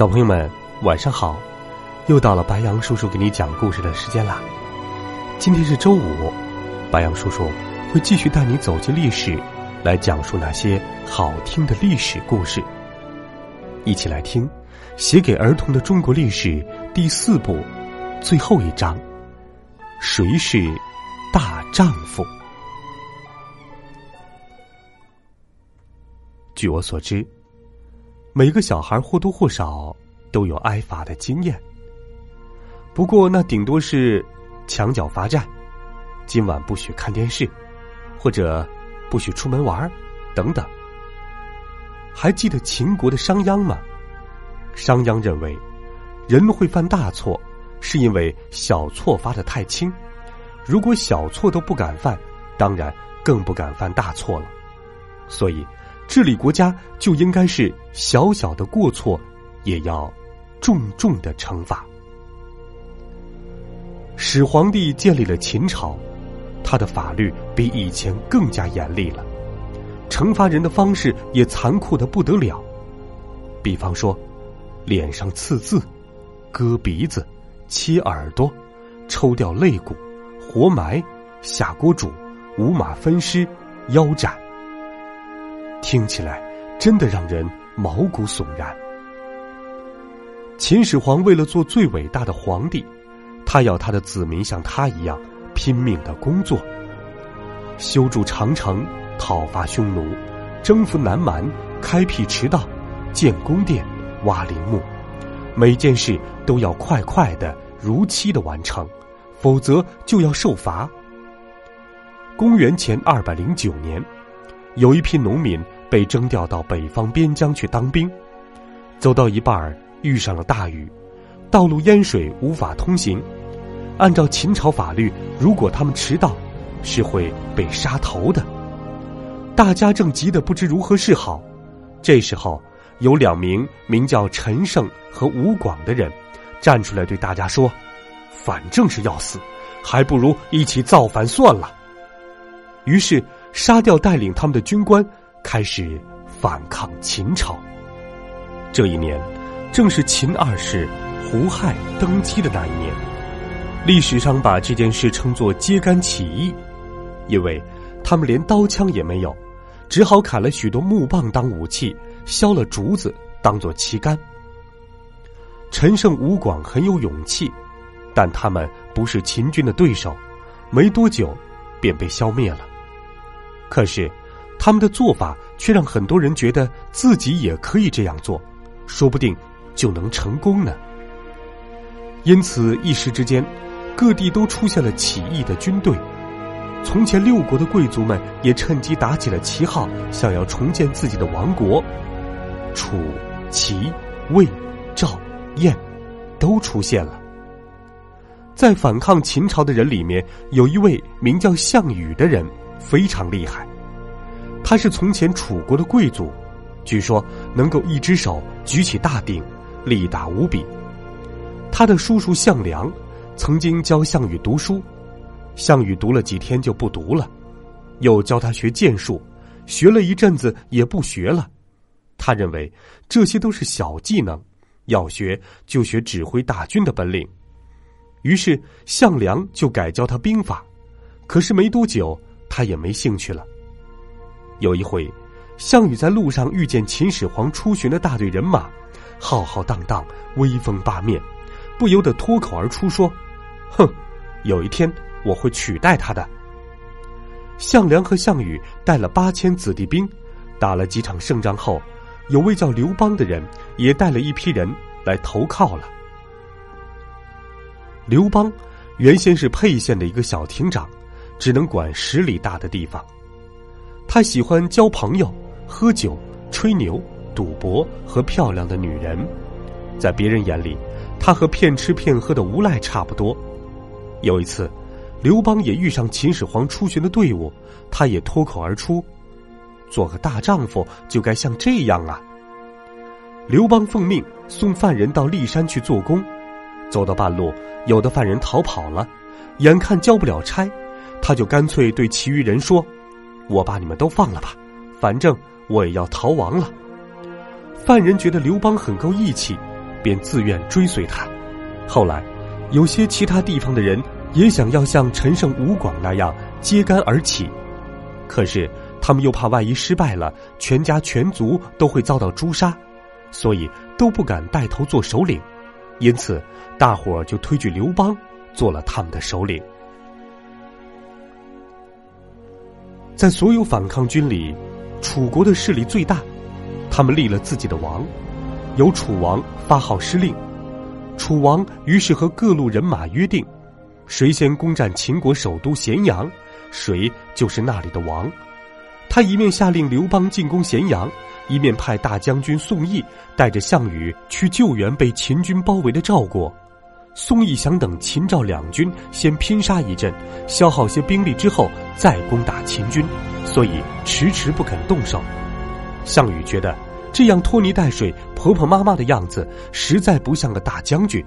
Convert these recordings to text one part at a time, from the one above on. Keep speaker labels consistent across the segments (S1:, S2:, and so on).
S1: 小朋友们，晚上好！又到了白羊叔叔给你讲故事的时间啦。今天是周五，白羊叔叔会继续带你走进历史，来讲述那些好听的历史故事。一起来听《写给儿童的中国历史》第四部最后一章：谁是大丈夫？据我所知。每个小孩或多或少都有挨罚的经验，不过那顶多是墙角罚站，今晚不许看电视，或者不许出门玩等等。还记得秦国的商鞅吗？商鞅认为，人会犯大错，是因为小错罚的太轻，如果小错都不敢犯，当然更不敢犯大错了。所以。治理国家就应该是小小的过错，也要重重的惩罚。始皇帝建立了秦朝，他的法律比以前更加严厉了，惩罚人的方式也残酷的不得了。比方说，脸上刺字、割鼻子、切耳朵、抽掉肋骨、活埋、下锅煮、五马分尸、腰斩。听起来真的让人毛骨悚然。秦始皇为了做最伟大的皇帝，他要他的子民像他一样拼命的工作，修筑长城、讨伐匈奴、征服南蛮、开辟驰道、建宫殿、挖陵墓，每件事都要快快的、如期的完成，否则就要受罚。公元前二百零九年。有一批农民被征调到北方边疆去当兵，走到一半儿遇上了大雨，道路淹水无法通行。按照秦朝法律，如果他们迟到，是会被杀头的。大家正急得不知如何是好，这时候有两名名叫陈胜和吴广的人站出来对大家说：“反正是要死，还不如一起造反算了。”于是。杀掉带领他们的军官，开始反抗秦朝。这一年，正是秦二世胡亥登基的那一年。历史上把这件事称作“揭竿起义”，因为他们连刀枪也没有，只好砍了许多木棒当武器，削了竹子当做旗杆。陈胜、吴广很有勇气，但他们不是秦军的对手，没多久便被消灭了。可是，他们的做法却让很多人觉得自己也可以这样做，说不定就能成功呢。因此，一时之间，各地都出现了起义的军队。从前六国的贵族们也趁机打起了旗号，想要重建自己的王国。楚、齐、魏、赵、燕都出现了。在反抗秦朝的人里面，有一位名叫项羽的人。非常厉害，他是从前楚国的贵族，据说能够一只手举起大鼎，力大无比。他的叔叔项梁曾经教项羽读书，项羽读了几天就不读了，又教他学剑术，学了一阵子也不学了。他认为这些都是小技能，要学就学指挥大军的本领。于是项梁就改教他兵法，可是没多久。他也没兴趣了。有一回，项羽在路上遇见秦始皇出巡的大队人马，浩浩荡荡，威风八面，不由得脱口而出说：“哼，有一天我会取代他的。”项梁和项羽带了八千子弟兵，打了几场胜仗后，有位叫刘邦的人也带了一批人来投靠了。刘邦原先是沛县的一个小亭长。只能管十里大的地方，他喜欢交朋友，喝酒、吹牛、赌博和漂亮的女人。在别人眼里，他和骗吃骗喝的无赖差不多。有一次，刘邦也遇上秦始皇出巡的队伍，他也脱口而出：“做个大丈夫就该像这样啊！”刘邦奉命送犯人到骊山去做工，走到半路，有的犯人逃跑了，眼看交不了差，他就干脆对其余人说：“我把你们都放了吧，反正我也要逃亡了。”犯人觉得刘邦很够义气。便自愿追随他。后来，有些其他地方的人也想要像陈胜、吴广那样揭竿而起，可是他们又怕万一失败了，全家全族都会遭到诛杀，所以都不敢带头做首领。因此，大伙儿就推举刘邦做了他们的首领。在所有反抗军里，楚国的势力最大，他们立了自己的王。由楚王发号施令，楚王于是和各路人马约定，谁先攻占秦国首都咸阳，谁就是那里的王。他一面下令刘邦进攻咸阳，一面派大将军宋义带着项羽去救援被秦军包围的赵国。宋义想等秦赵两军先拼杀一阵，消耗些兵力之后再攻打秦军，所以迟迟不肯动手。项羽觉得。这样拖泥带水、婆婆妈妈的样子，实在不像个大将军。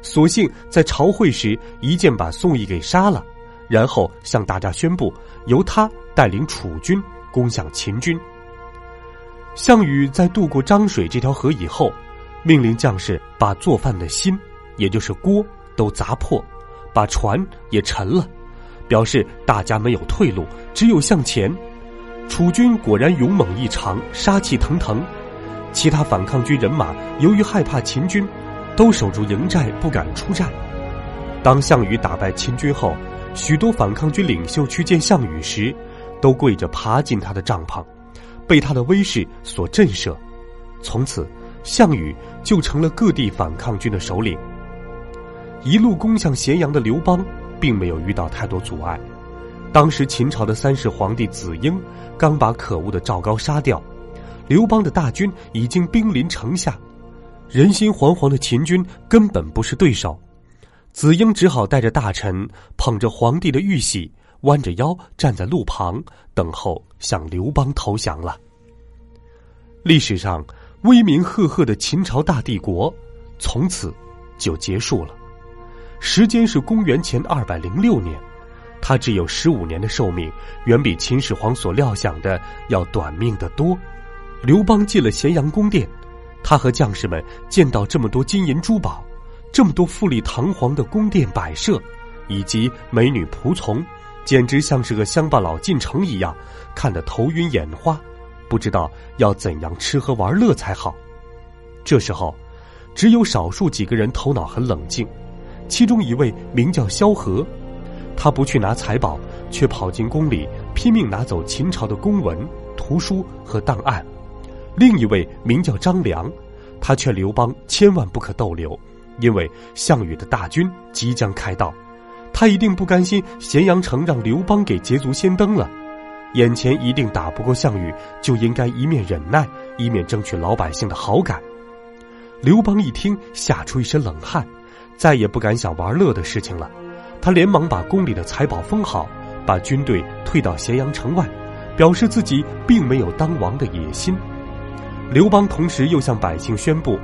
S1: 索性在朝会时一剑把宋义给杀了，然后向大家宣布，由他带领楚军攻向秦军。项羽在渡过漳水这条河以后，命令将士把做饭的心，也就是锅，都砸破，把船也沉了，表示大家没有退路，只有向前。楚军果然勇猛异常，杀气腾腾。其他反抗军人马由于害怕秦军，都守住营寨，不敢出战。当项羽打败秦军后，许多反抗军领袖去见项羽时，都跪着爬进他的帐篷，被他的威势所震慑。从此，项羽就成了各地反抗军的首领。一路攻向咸阳的刘邦，并没有遇到太多阻碍。当时秦朝的三世皇帝子婴刚把可恶的赵高杀掉，刘邦的大军已经兵临城下，人心惶惶的秦军根本不是对手。子婴只好带着大臣捧着皇帝的玉玺，弯着腰站在路旁等候向刘邦投降了。历史上威名赫赫的秦朝大帝国从此就结束了，时间是公元前二百零六年。他只有十五年的寿命，远比秦始皇所料想的要短命得多。刘邦进了咸阳宫殿，他和将士们见到这么多金银珠宝，这么多富丽堂皇的宫殿摆设，以及美女仆从，简直像是个乡巴佬进城一样，看得头晕眼花，不知道要怎样吃喝玩乐才好。这时候，只有少数几个人头脑很冷静，其中一位名叫萧何。他不去拿财宝，却跑进宫里拼命拿走秦朝的公文、图书和档案。另一位名叫张良，他劝刘邦千万不可逗留，因为项羽的大军即将开到，他一定不甘心咸阳城让刘邦给捷足先登了。眼前一定打不过项羽，就应该一面忍耐，一面争取老百姓的好感。刘邦一听，吓出一身冷汗，再也不敢想玩乐的事情了。他连忙把宫里的财宝封好，把军队退到咸阳城外，表示自己并没有当王的野心。刘邦同时又向百姓宣布：“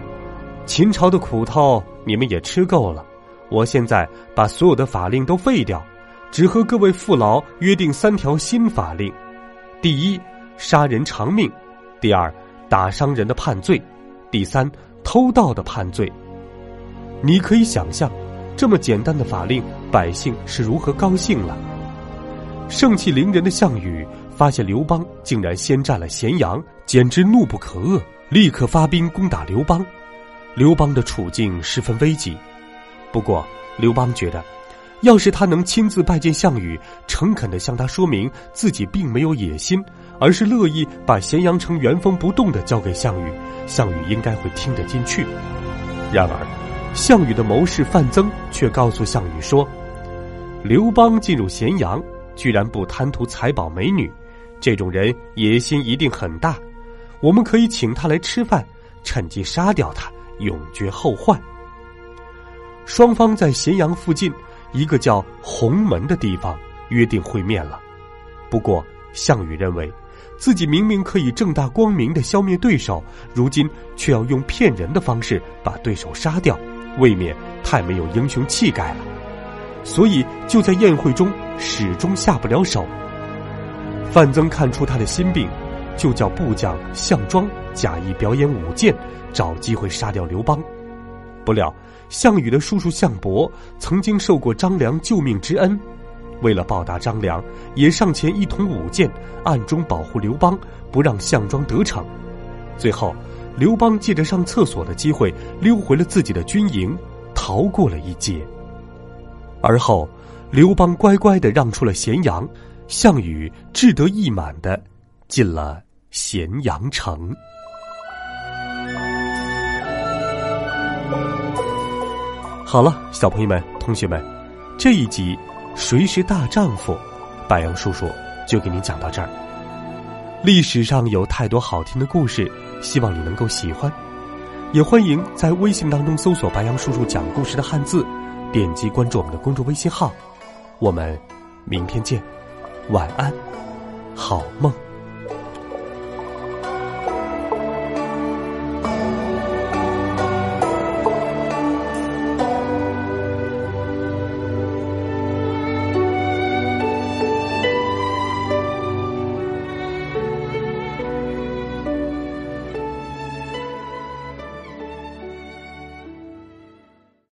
S1: 秦朝的苦头你们也吃够了，我现在把所有的法令都废掉，只和各位父老约定三条新法令：第一，杀人偿命；第二，打伤人的判罪；第三，偷盗的判罪。你可以想象。”这么简单的法令，百姓是如何高兴了？盛气凌人的项羽发现刘邦竟然先占了咸阳，简直怒不可遏，立刻发兵攻打刘邦。刘邦的处境十分危急。不过，刘邦觉得，要是他能亲自拜见项羽，诚恳的向他说明自己并没有野心，而是乐意把咸阳城原封不动的交给项羽，项羽应该会听得进去。然而。项羽的谋士范增却告诉项羽说：“刘邦进入咸阳，居然不贪图财宝美女，这种人野心一定很大，我们可以请他来吃饭，趁机杀掉他，永绝后患。双方在咸阳附近一个叫鸿门的地方约定会面了。不过，项羽认为，自己明明可以正大光明的消灭对手，如今却要用骗人的方式把对手杀掉，未免太没有英雄气概了。所以，就在宴会中始终下不了手。范增看出他的心病，就叫部将项庄假意表演舞剑，找机会杀掉刘邦。不料，项羽的叔叔项伯曾经受过张良救命之恩，为了报答张良，也上前一同舞剑，暗中保护刘邦，不让项庄得逞。最后，刘邦借着上厕所的机会溜回了自己的军营，逃过了一劫。而后，刘邦乖乖的让出了咸阳。项羽志得意满的进了咸阳城。好了，小朋友们、同学们，这一集《谁是大丈夫》，白杨叔叔就给你讲到这儿。历史上有太多好听的故事，希望你能够喜欢。也欢迎在微信当中搜索“白杨叔叔讲故事”的汉字，点击关注我们的公众微信号。我们明天见。晚安，好梦。